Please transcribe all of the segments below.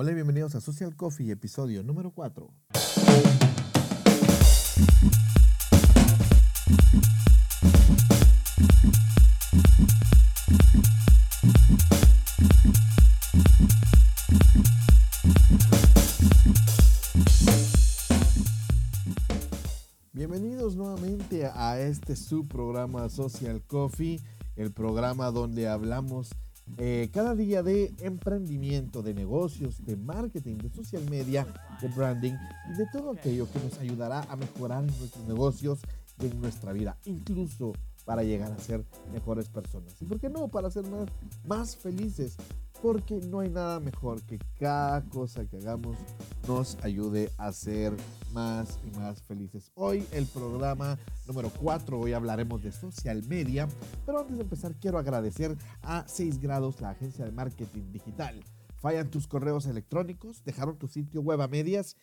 Hola y bienvenidos a Social Coffee, episodio número 4. Bienvenidos nuevamente a este subprograma Social Coffee, el programa donde hablamos eh, cada día de emprendimiento, de negocios, de marketing, de social media, de branding y de todo aquello que nos ayudará a mejorar nuestros negocios y en nuestra vida, incluso para llegar a ser mejores personas. ¿Y por qué no? Para ser más, más felices, porque no hay nada mejor que cada cosa que hagamos nos ayude a ser más y más felices. Hoy el programa número 4, hoy hablaremos de social media, pero antes de empezar quiero agradecer a 6 grados, la agencia de marketing digital. Fallan tus correos electrónicos, dejaron tu sitio web a medias,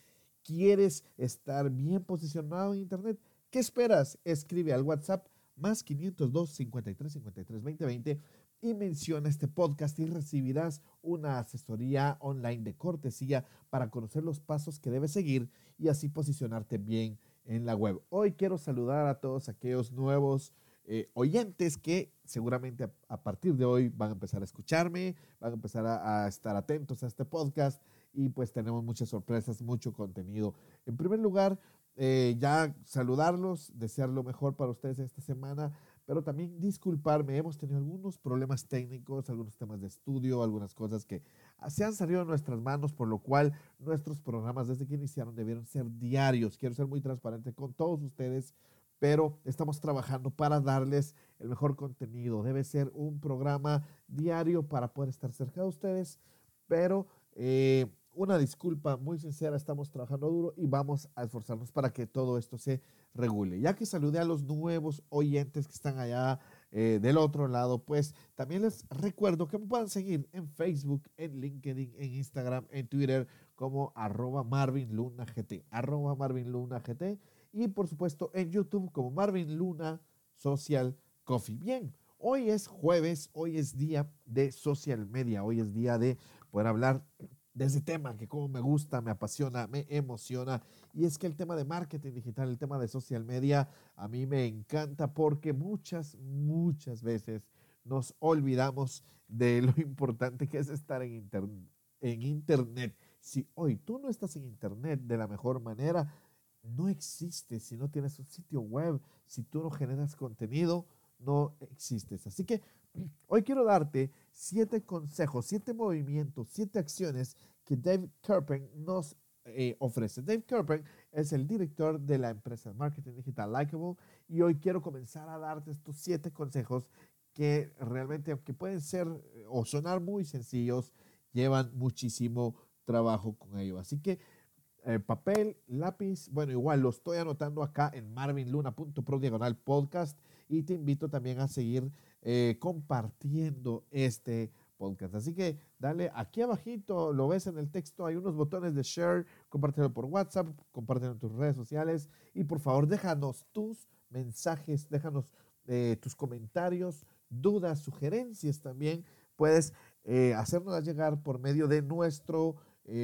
quieres estar bien posicionado en internet, ¿qué esperas? Escribe al WhatsApp más 502 53 53 2020 y menciona este podcast y recibirás una asesoría online de cortesía para conocer los pasos que debes seguir y así posicionarte bien en la web. Hoy quiero saludar a todos aquellos nuevos eh, oyentes que seguramente a, partir de hoy van a empezar a escucharme, van a empezar a, estar atentos a este podcast y pues tenemos muchas sorpresas, mucho contenido. En primer lugar, eh, ya saludarlos, desear lo mejor para ustedes esta semana pero también disculparme, hemos tenido algunos problemas técnicos, algunos temas de estudio, algunas cosas que se han salido de nuestras manos, por lo cual nuestros programas desde que iniciaron debieron ser diarios. Quiero ser muy transparente con todos ustedes, pero estamos trabajando para darles el mejor contenido. Debe ser un programa diario para poder estar cerca de ustedes, pero... Eh, una disculpa muy sincera, estamos trabajando duro y vamos a esforzarnos para que todo esto se regule. Ya que saludé a los nuevos oyentes que están allá eh, del otro lado, pues también les recuerdo que me puedan seguir en Facebook, en LinkedIn, en Instagram, en Twitter como arroba Marvin Luna arroba Marvin Luna y por supuesto en YouTube como Marvin Luna Social Coffee. Bien, hoy es jueves, hoy es día de social media, hoy es día de poder hablar de ese tema que como me gusta, me apasiona, me emociona. Y es que el tema de marketing digital, el tema de social media, a mí me encanta porque muchas, muchas veces nos olvidamos de lo importante que es estar en, Internet. Si hoy tú no estás en Internet de la mejor manera, no existe. Si no tienes un sitio web, si tú no generas contenido, no existes. Así que hoy quiero darte siete consejos, siete movimientos, siete acciones que Dave Kerpen nos eh, ofrece. Dave Kerpen es el director de la empresa de marketing digital Likeable y hoy quiero comenzar a darte estos siete consejos que realmente, aunque pueden ser o sonar muy sencillos, llevan muchísimo trabajo con ello. Así que eh, papel, lápiz, bueno, igual lo estoy anotando acá en marvinluna.pro diagonal podcast y te invito también a seguir eh, compartiendo este podcast. Así que dale aquí abajito, lo ves en el texto, hay unos botones de share, compártelo por WhatsApp, compártelo en tus redes sociales y por favor déjanos tus mensajes, déjanos eh, tus comentarios, dudas, sugerencias también. Puedes eh, hacernos llegar por medio de nuestro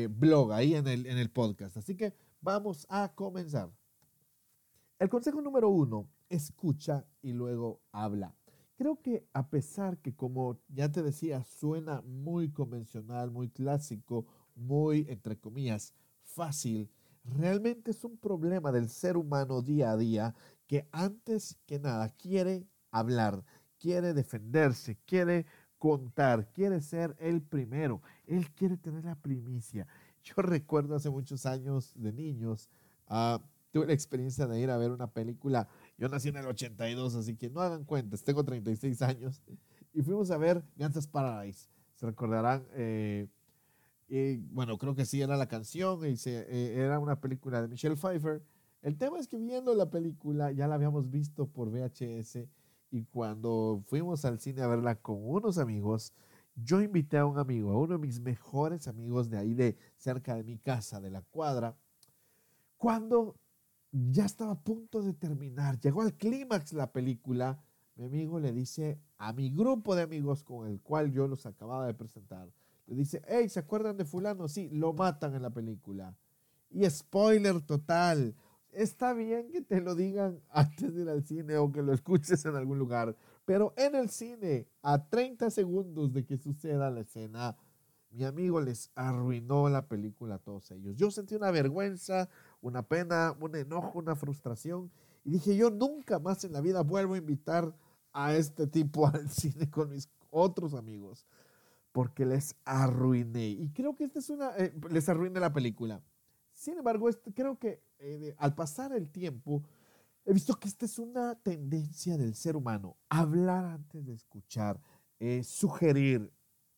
blog ahí en el, en el podcast. Así que vamos a comenzar. El consejo número uno escucha y luego habla. Creo que a pesar que, como ya te decía, suena muy convencional, muy clásico, muy, entre comillas, fácil, realmente es un problema del ser humano día a día que antes que nada quiere hablar, quiere defenderse, quiere contar, quiere ser el primero, él quiere tener la primicia. Yo recuerdo hace muchos años de niños, uh, tuve la experiencia de ir a ver una película yo nací en el 82, así que no hagan cuentas, tengo 36 años. Y fuimos a ver Gangsta's Paradise. Se recordarán, eh, y, bueno, creo que sí era la canción, y se, eh, era una película de Michelle Pfeiffer. El tema es que viendo la película, ya la habíamos visto por VHS, y cuando fuimos al cine a verla con unos amigos, yo invité a un amigo, a uno de mis mejores amigos de ahí, de cerca de mi casa, de la cuadra, cuando ya estaba a punto de terminar, llegó al clímax la película, mi amigo le dice a mi grupo de amigos con el cual yo los acababa de presentar, le dice, hey, ¿se acuerdan de fulano? Sí, lo matan en la película. Y spoiler total. Está bien que te lo digan antes de ir al cine o que lo escuches en algún lugar, pero en el cine, a 30 segundos de que suceda la escena, mi amigo les arruinó la película a todos ellos. Yo sentí una vergüenza, una pena, un enojo, una frustración y dije, yo nunca más en la vida vuelvo a invitar a este tipo al cine con mis otros amigos porque les arruiné. Y creo que esta es una, eh, les arruiné la película. Sin embargo, este, creo que eh, al pasar el tiempo, he visto que esta es una tendencia del ser humano, hablar antes de escuchar, eh, sugerir,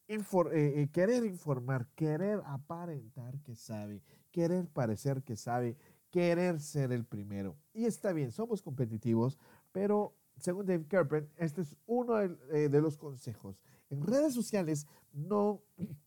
eh, querer informar, querer aparentar que sabe, querer parecer que sabe, querer ser el primero. Y está bien, somos competitivos, pero según Dave Kerpen, este es uno de, de los consejos. En redes sociales no,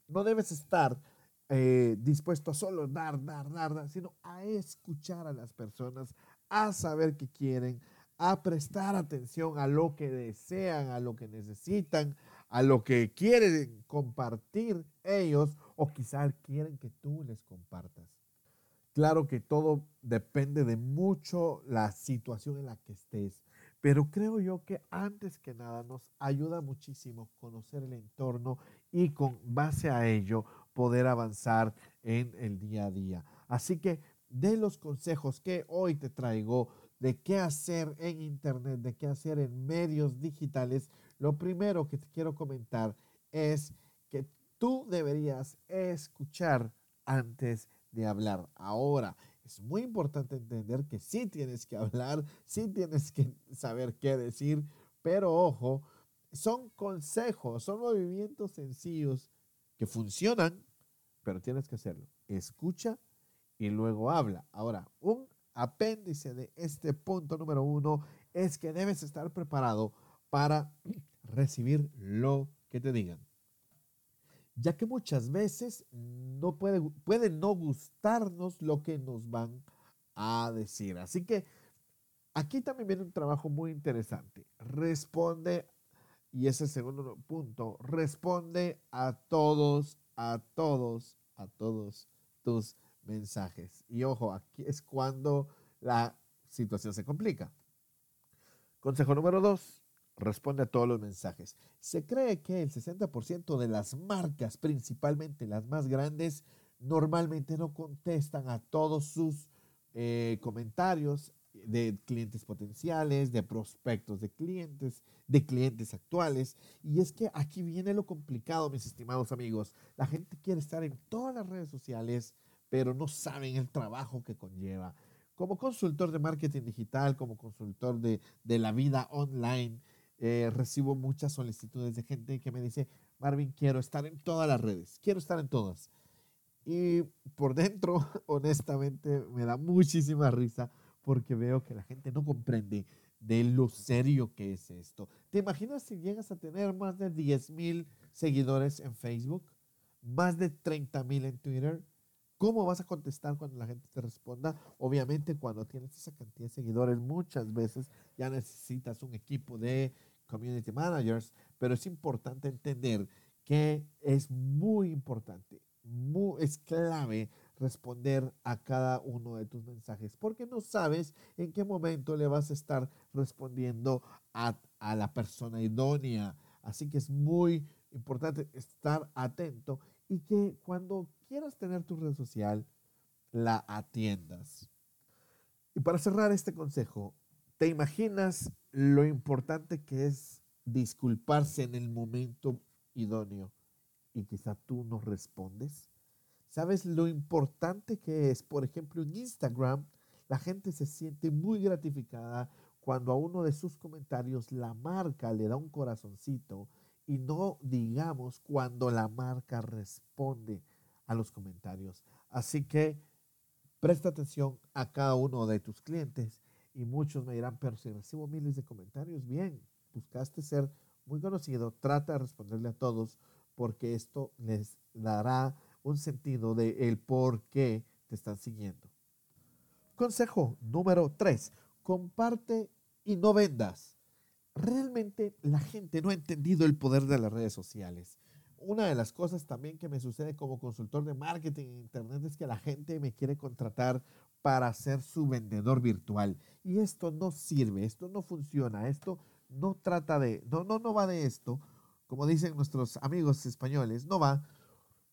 no debes estar eh, dispuesto a solo dar, dar, dar, dar, sino a escuchar a las personas, a saber qué quieren, a prestar atención a lo que desean, a lo que necesitan, a lo que quieren compartir ellos o quizás quieren que tú les compartas. Claro que todo depende de mucho la situación en la que estés, pero creo yo que antes que nada nos ayuda muchísimo conocer el entorno y con base a ello poder avanzar en el día a día. Así que de los consejos que hoy te traigo de qué hacer en Internet, de qué hacer en medios digitales, lo primero que te quiero comentar es que tú deberías escuchar antes de hablar. Ahora, es muy importante entender que sí tienes que hablar, sí tienes que saber qué decir, pero ojo, son consejos, son movimientos sencillos que funcionan, pero tienes que hacerlo. Escucha y luego habla. Ahora, un apéndice de este punto número uno es que debes estar preparado para recibir lo que te digan. Ya que muchas veces no puede, no gustarnos lo que nos van a decir. Así que aquí también viene un trabajo muy interesante. Responde y ese segundo punto, responde a todos, a todos, a todos tus mensajes. Y ojo, aquí es cuando la situación se complica. Consejo número dos, responde a todos los mensajes. Se cree que el 60% de las marcas, principalmente las más grandes, normalmente no contestan a todos sus eh, comentarios de clientes potenciales, de prospectos de clientes, de clientes actuales. Y es que aquí viene lo complicado, mis estimados amigos. La gente quiere estar en todas las redes sociales, pero no saben el trabajo que conlleva. Como consultor de marketing digital, como consultor de, la vida online, eh, recibo muchas solicitudes de gente que me dice, Marvin, quiero estar en todas las redes, quiero estar en todas. Y por dentro, honestamente, me da muchísima risa porque veo que la gente no comprende de lo serio que es esto. ¿Te imaginas si llegas a tener más de 10 mil seguidores en Facebook? Más de 30 mil en Twitter. ¿Cómo vas a contestar cuando la gente te responda? Obviamente cuando tienes esa cantidad de seguidores muchas veces ya necesitas un equipo de community managers, pero es importante entender que es muy importante, es clave responder a cada uno de tus mensajes, porque no sabes en qué momento le vas a estar respondiendo a, la persona idónea. Así que es muy importante estar atento y que cuando quieras tener tu red social, la atiendas. Y para cerrar este consejo, ¿te imaginas lo importante que es disculparse en el momento idóneo y quizá tú no respondes? ¿Sabes lo importante que es? Por ejemplo, en Instagram, la gente se siente muy gratificada cuando a uno de sus comentarios la marca le da un corazoncito y no digamos cuando la marca responde a los comentarios. Así que presta atención a cada uno de tus clientes y muchos me dirán, pero si recibo miles de comentarios, bien, buscaste ser muy conocido, trata de responderle a todos porque esto les dará un sentido de el por qué te están siguiendo. Consejo número 3. Comparte y no vendas. Realmente la gente no ha entendido el poder de las redes sociales. una de las cosas también que me sucede como consultor de marketing en Internet es que la gente me quiere contratar para ser su vendedor virtual. Y esto no sirve, esto no funciona, esto no trata de, no, no, no va de esto, como dicen nuestros amigos españoles, no va,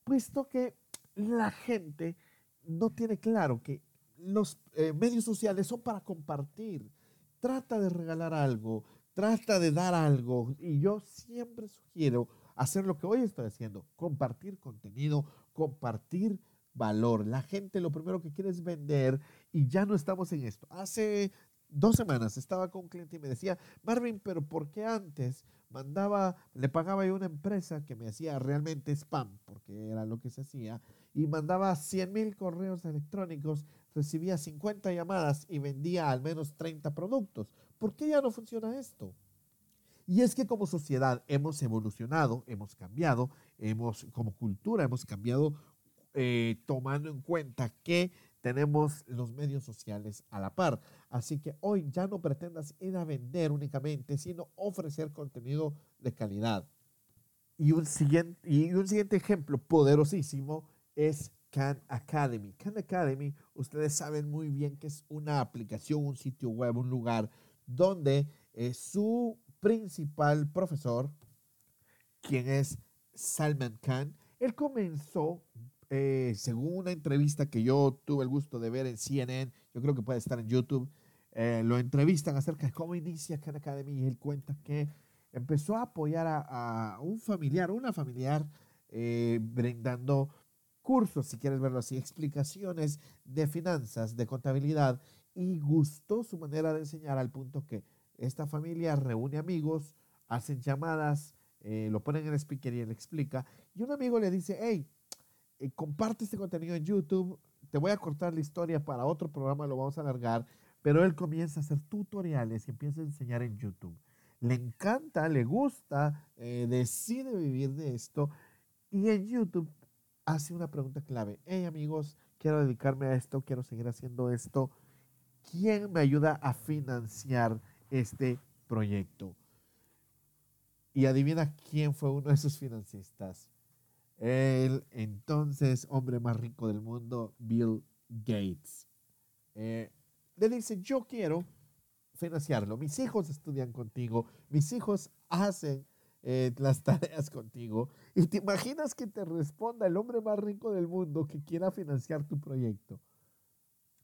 puesto que la gente no tiene claro que los eh, medios sociales son para compartir. Trata de regalar algo, trata de dar algo. Y yo siempre sugiero hacer lo que hoy estoy haciendo, compartir contenido, compartir valor. La gente lo primero que quiere es vender y ya no estamos en esto. Hace dos semanas estaba con un cliente y me decía, Marvin, pero ¿por qué antes mandaba, le pagaba yo una empresa que me hacía realmente spam, porque era lo que se hacía, y mandaba 100 mil correos electrónicos, recibía 50 llamadas y vendía al menos 30 productos? ¿Por qué ya no funciona esto? Y es que como sociedad hemos evolucionado, hemos cambiado, hemos como cultura hemos cambiado eh, tomando en cuenta que tenemos los medios sociales a la par. Así que hoy ya no pretendas ir a vender únicamente, sino ofrecer contenido de calidad. Y un siguiente, y un siguiente ejemplo poderosísimo es Khan Academy. Khan Academy, ustedes saben muy bien que es una aplicación, un sitio web, un lugar donde eh, su principal profesor, quien es Salman Khan, él comenzó, eh, según una entrevista que yo tuve el gusto de ver en CNN, yo creo que puede estar en YouTube, eh, lo entrevistan acerca de cómo inicia Khan Academy y él cuenta que empezó a apoyar a, un familiar, una familiar, eh, brindando cursos, si quieres verlo así, explicaciones de finanzas, de contabilidad, y gustó su manera de enseñar al punto que esta familia reúne amigos, hacen llamadas, eh, lo ponen en el speaker y él explica. Y un amigo le dice, hey, eh, comparte este contenido en YouTube, te voy a cortar la historia para otro programa, lo vamos a alargar, pero él comienza a hacer tutoriales y empieza a enseñar en YouTube. Le encanta, le gusta, eh, decide vivir de esto y en YouTube hace una pregunta clave. Hey amigos, quiero dedicarme a esto, quiero seguir haciendo esto. ¿Quién me ayuda a financiar este proyecto. Y adivina quién fue uno de sus financistas. El entonces hombre más rico del mundo, Bill Gates. Eh, le dice, yo quiero financiarlo. Mis hijos estudian contigo, mis hijos hacen eh, las tareas contigo. Y te imaginas que te responda el hombre más rico del mundo que quiera financiar tu proyecto.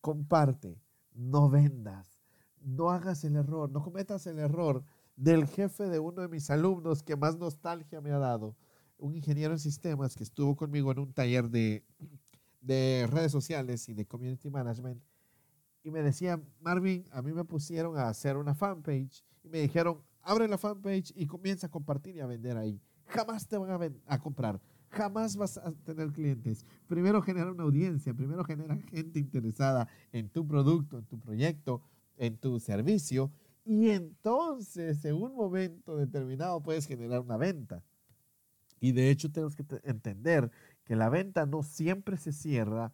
Comparte, no vendas, no hagas el error, no cometas el error del jefe de uno de mis alumnos que más nostalgia me ha dado, un ingeniero en sistemas que estuvo conmigo en un taller de, de redes sociales y de community management y me decía, Marvin, a mí me pusieron a hacer una fanpage y me dijeron, abre la fanpage y comienza a compartir y a vender ahí. Jamás te van a, a comprar, jamás vas a tener clientes. Primero genera una audiencia, primero genera gente interesada en tu producto, en tu proyecto, en tu servicio y entonces en un momento determinado puedes generar una venta. Y de hecho tenemos que entender que la venta no siempre se cierra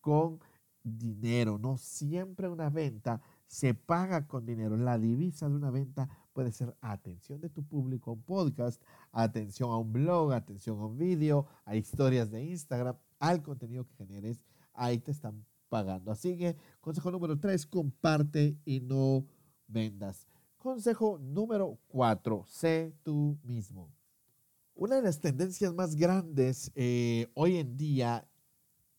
con dinero, no siempre una venta se paga con dinero. La divisa de una venta puede ser atención de tu público a un podcast, atención a un blog, atención a un video, a historias de Instagram, al contenido que generes. Ahí te están pagando. Así que consejo número tres, comparte y no vendas. Consejo número cuatro, sé tú mismo. Una de las tendencias más grandes eh, hoy en día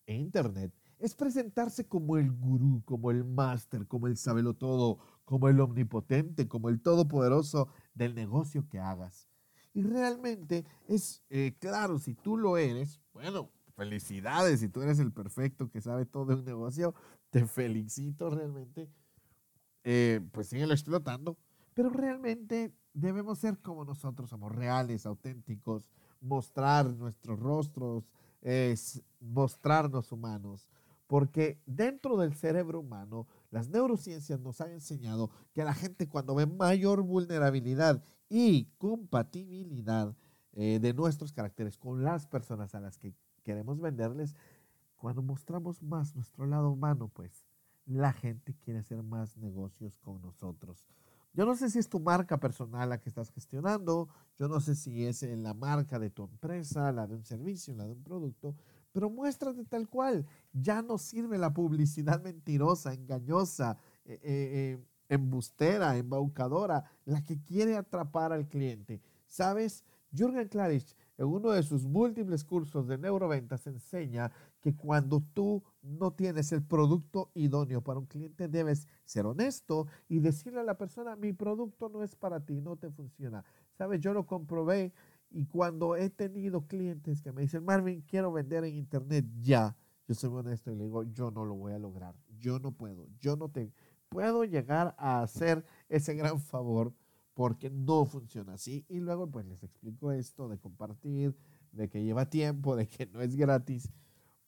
en Internet es presentarse como el gurú, como el máster, como el todo, como el omnipotente, como el todopoderoso del negocio que hagas. Y realmente es eh, claro, si tú lo eres, bueno, felicidades, si tú eres el perfecto que sabe todo de un negocio, te felicito realmente. Eh, pues síguelo explotando, pero realmente debemos ser como nosotros somos, reales, auténticos, mostrar nuestros rostros, mostrarnos humanos, porque dentro del cerebro humano, las neurociencias nos han enseñado que la gente cuando ve mayor vulnerabilidad y compatibilidad eh, de nuestros caracteres con las personas a las que queremos venderles, cuando mostramos más nuestro lado humano, pues la gente quiere hacer más negocios con nosotros. Yo no sé si es tu marca personal la que estás gestionando, yo no sé si es la marca de tu empresa, la de un servicio, la de un producto, pero muéstrate tal cual. Ya no sirve la publicidad mentirosa, engañosa, eh, eh, embustera, embaucadora, la que quiere atrapar al cliente. ¿Sabes? Jürgen Klarich en uno de sus múltiples cursos de neuroventas enseña que cuando tú no tienes el producto idóneo para un cliente, debes ser honesto y decirle a la persona, mi producto no es para ti, no te funciona. Sabes, yo lo comprobé y cuando he tenido clientes que me dicen, Marvin, quiero vender en internet ya, yo soy honesto y le digo, yo no lo voy a lograr, yo no puedo, yo no te puedo llegar a hacer ese gran favor porque no funciona así. Y luego pues les explico esto de compartir, de que lleva tiempo, de que no es gratis.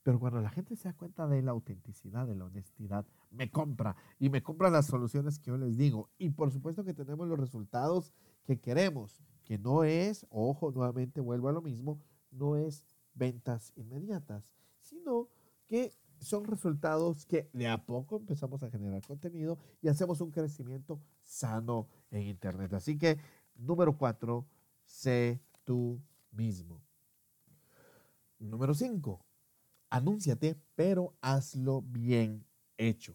Pero cuando la gente se da cuenta de la autenticidad, de la honestidad, me compra y me compra las soluciones que yo les digo. Y por supuesto que tenemos los resultados que queremos, que no es, ojo, nuevamente vuelvo a lo mismo, no es ventas inmediatas, sino que son resultados que de a poco empezamos a generar contenido y hacemos un crecimiento sano en Internet. Así que, número cuatro, sé tú mismo. Número cinco, anúnciate, pero hazlo bien hecho.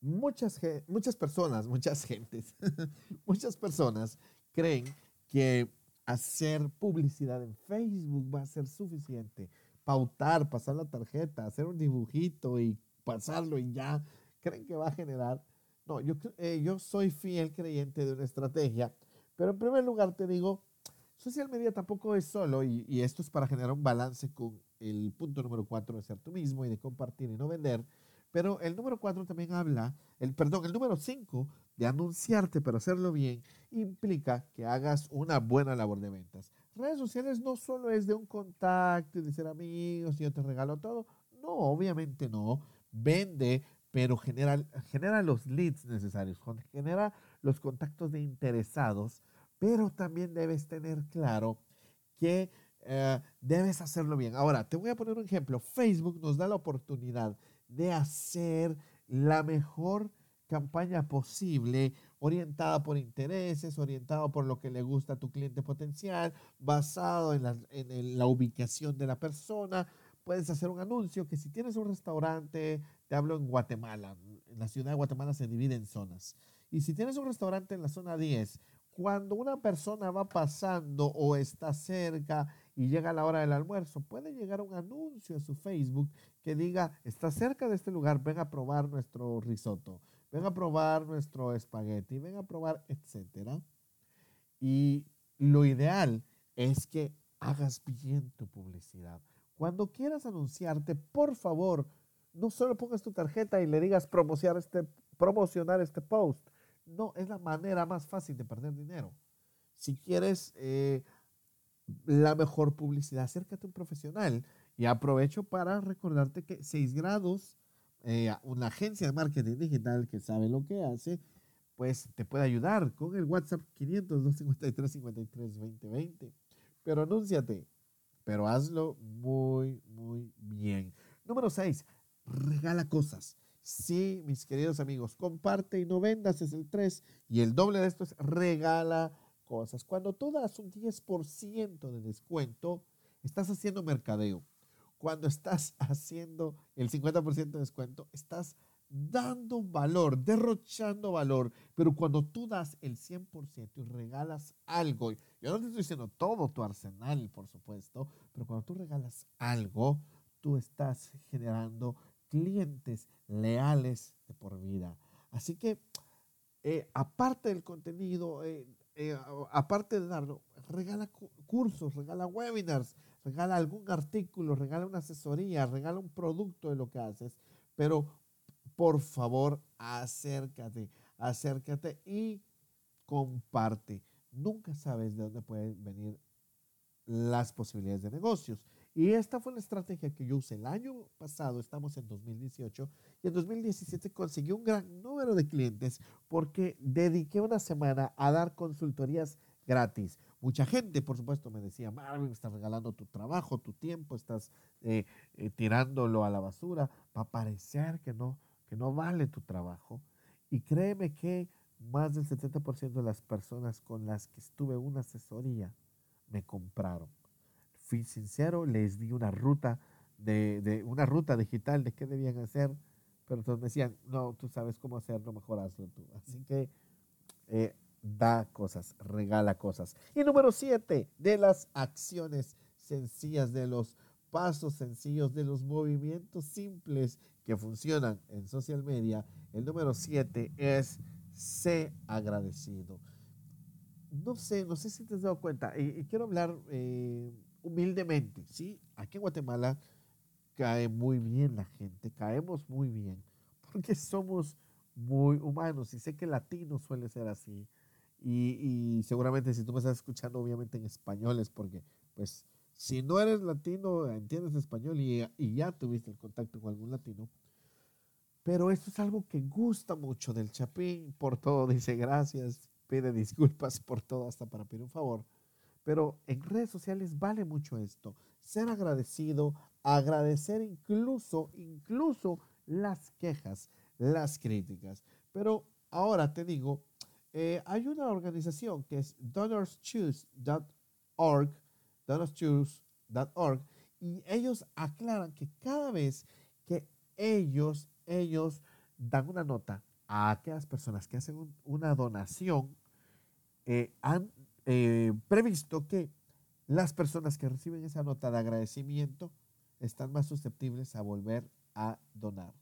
Muchas, muchas personas, muchas gentes, muchas personas creen que hacer publicidad en Facebook va a ser suficiente pautar, pasar la tarjeta, hacer un dibujito y pasarlo y ya, creen que va a generar. No, yo, eh, yo soy fiel creyente de una estrategia, pero en primer lugar te digo, social media tampoco es solo, y, y esto es para generar un balance con el punto número cuatro de ser tú mismo y de compartir y no vender, pero el número cuatro también habla, el, perdón, el número cinco de anunciarte, pero hacerlo bien, implica que hagas una buena labor de ventas redes sociales no solo es de un contacto y de ser amigos y yo te regalo todo. No, obviamente no. Vende, pero genera, genera los leads necesarios, genera los contactos de interesados, pero también debes tener claro que eh, debes hacerlo bien. Ahora, te voy a poner un ejemplo. Facebook nos da la oportunidad de hacer la mejor campaña posible orientada por intereses, orientado por lo que le gusta a tu cliente potencial, basado en la, ubicación de la persona. Puedes hacer un anuncio que si tienes un restaurante, te hablo en Guatemala, en la ciudad de Guatemala se divide en zonas. Y si tienes un restaurante en la zona 10, cuando una persona va pasando o está cerca y llega la hora del almuerzo, puede llegar un anuncio a su Facebook que diga, está cerca de este lugar, ven a probar nuestro risotto ven a probar nuestro espagueti, ven a probar, etcétera. Y lo ideal es que hagas bien tu publicidad. Cuando quieras anunciarte, por favor, no solo pongas tu tarjeta y le digas promocionar este, promocionar este post. No, es la manera más fácil de perder dinero. Si quieres eh, la mejor publicidad, acércate a un profesional. Y aprovecho para recordarte que 6 grados eh, una agencia de marketing digital que sabe lo que hace, pues te puede ayudar con el WhatsApp 500 253 53 2020. Pero anúnciate, pero hazlo muy, muy bien. Número 6, regala cosas. Sí, mis queridos amigos, comparte y no vendas es el 3 y el doble de esto es regala cosas. Cuando tú das un 10% de descuento, estás haciendo mercadeo cuando estás haciendo el 50% de descuento, estás dando valor, derrochando valor. Pero cuando tú das el 100% y regalas algo, yo no te estoy diciendo todo tu arsenal, por supuesto, pero cuando tú regalas algo, tú estás generando clientes leales de por vida. Así que, eh, aparte del contenido, eh, eh, aparte de darlo, regala cursos, regala webinars, regala algún artículo, regala una asesoría, regala un producto de lo que haces, pero por favor acércate, acércate y comparte. Nunca sabes de dónde pueden venir las posibilidades de negocios. Y esta fue la estrategia que yo usé el año pasado, estamos en 2018, y en 2017 conseguí un gran número de clientes porque dediqué una semana a dar consultorías gratis. Mucha gente, por supuesto, me decía, Marvin, estás regalando tu trabajo, tu tiempo, estás eh, eh, tirándolo a la basura. Va a parecer que no, que no vale tu trabajo. Y créeme que más del 70% de las personas con las que estuve una asesoría me compraron. Fui sincero, les di una ruta de, una ruta digital de qué debían hacer, pero todos me decían, no, tú sabes cómo hacerlo, mejor hazlo tú. Así que eh, da cosas, regala cosas. Y número siete, de las acciones sencillas, de los pasos sencillos, de los movimientos simples que funcionan en social media, el número siete es sé agradecido. No sé, no sé si te has dado cuenta, y, quiero hablar eh, humildemente, ¿sí? Aquí en Guatemala cae muy bien la gente, caemos muy bien, porque somos muy humanos, y sé que latino suele ser así, y, seguramente si tú me estás escuchando obviamente en español es porque, pues, si no eres latino, entiendes español y, y ya tuviste el contacto con algún latino, pero esto es algo que gusta mucho del Chapín, por todo dice gracias, pide disculpas por todo, hasta para pedir un favor. Pero en redes sociales vale mucho esto, ser agradecido, agradecer incluso, incluso las quejas, las críticas. Pero ahora te digo, eh, hay una organización que es donorschoose.org, donorschoose.org, y ellos aclaran que cada vez que ellos ellos dan una nota a aquellas personas que hacen una donación, eh, han eh, previsto que las personas que reciben esa nota de agradecimiento están más susceptibles a volver a donar.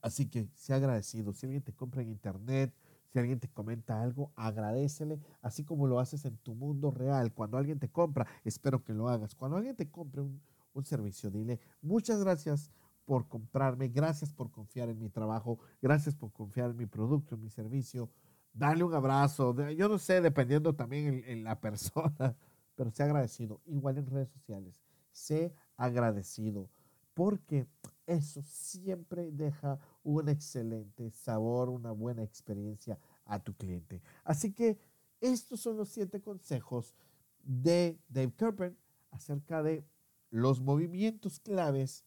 Así que sea agradecido. Si alguien te compra en internet, si alguien te comenta algo, agradecele, así como lo haces en tu mundo real. Cuando alguien te compra, espero que lo hagas. Cuando alguien te compre un, un servicio, dile muchas gracias por comprarme, gracias por confiar en mi trabajo, gracias por confiar en mi producto, en mi servicio. Dale un abrazo, yo no sé, dependiendo también en, la persona, pero sé agradecido. Igual en redes sociales, sé agradecido, porque eso siempre deja un excelente sabor, una buena experiencia a tu cliente. Así que estos son los siete consejos de Dave Kerpen acerca de los movimientos claves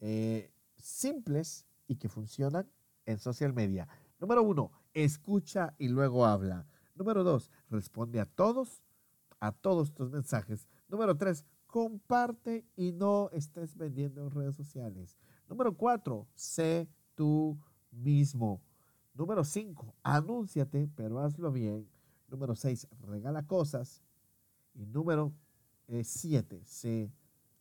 eh, simples y que funcionan en social media. Número uno, escucha y luego habla. Número dos, responde a todos, a todos tus mensajes. Número tres, comparte y no estés vendiendo en redes sociales. Número cuatro, sé tú mismo. Número cinco, anúnciate, pero hazlo bien. Número seis, regala cosas. Y número eh, siete, sé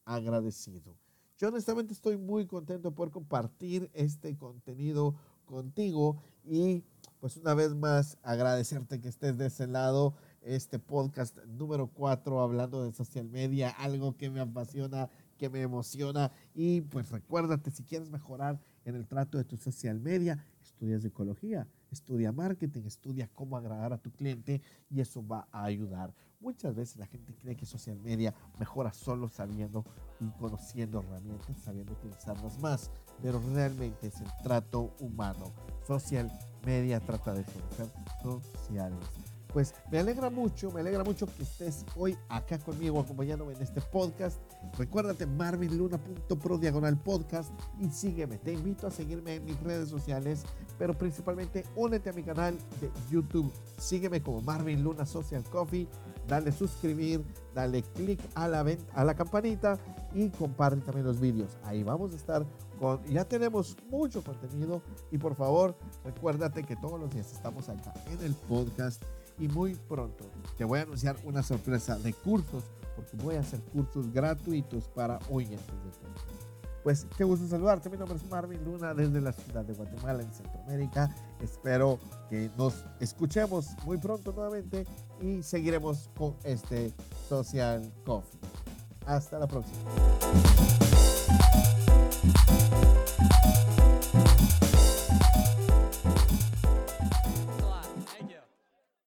agradecido. Yo honestamente estoy muy contento por compartir este contenido contigo y pues una vez más agradecerte que estés de ese lado, este podcast número 4 hablando de social media, algo que me apasiona, que me emociona y pues recuérdate si quieres mejorar en el trato de tu social media, estudia psicología, estudia marketing, estudia cómo agradar a tu cliente y eso va a ayudar. Muchas veces la gente cree que social media mejora solo sabiendo y conociendo herramientas, sabiendo utilizarlas más, pero realmente es el trato humano. Social media trata de ser sociales. Pues me alegra mucho, me alegra mucho que estés hoy acá conmigo acompañándome en este podcast. Recuérdate marvinluna.pro diagonal podcast y sígueme. Te invito a seguirme en mis redes sociales, pero principalmente únete a mi canal de YouTube. Sígueme como Marvin Luna Social Coffee. Dale suscribir, dale click a la, a la campanita y comparte también los vídeos. Ahí vamos a estar con, ya tenemos mucho contenido y por favor recuérdate que todos los días estamos acá en el podcast y muy pronto te voy a anunciar una sorpresa de cursos, porque voy a hacer cursos gratuitos para oyentes de todo. Pues qué gusto saludarte, mi nombre es Marvin Luna desde la ciudad de Guatemala en Centroamérica. Espero que nos escuchemos muy pronto nuevamente y seguiremos con este Social Coffee. Hasta la próxima.